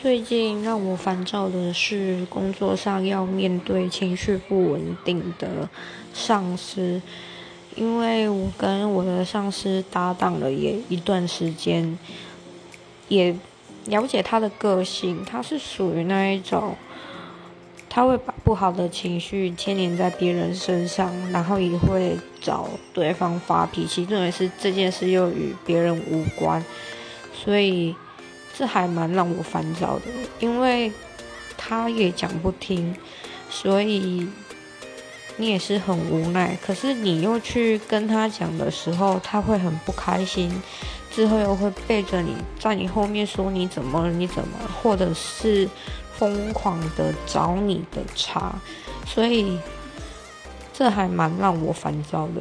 最近让我烦躁的是工作上要面对情绪不稳定的上司，因为我跟我的上司搭档了也一段时间，也了解他的个性，他是属于那一种，他会把不好的情绪牵连在别人身上，然后也会找对方发脾气，认为是这件事又与别人无关，所以。这还蛮让我烦躁的，因为他也讲不听，所以你也是很无奈。可是你又去跟他讲的时候，他会很不开心，之后又会背着你在你后面说你怎么你怎么，或者是疯狂的找你的茬，所以这还蛮让我烦躁的。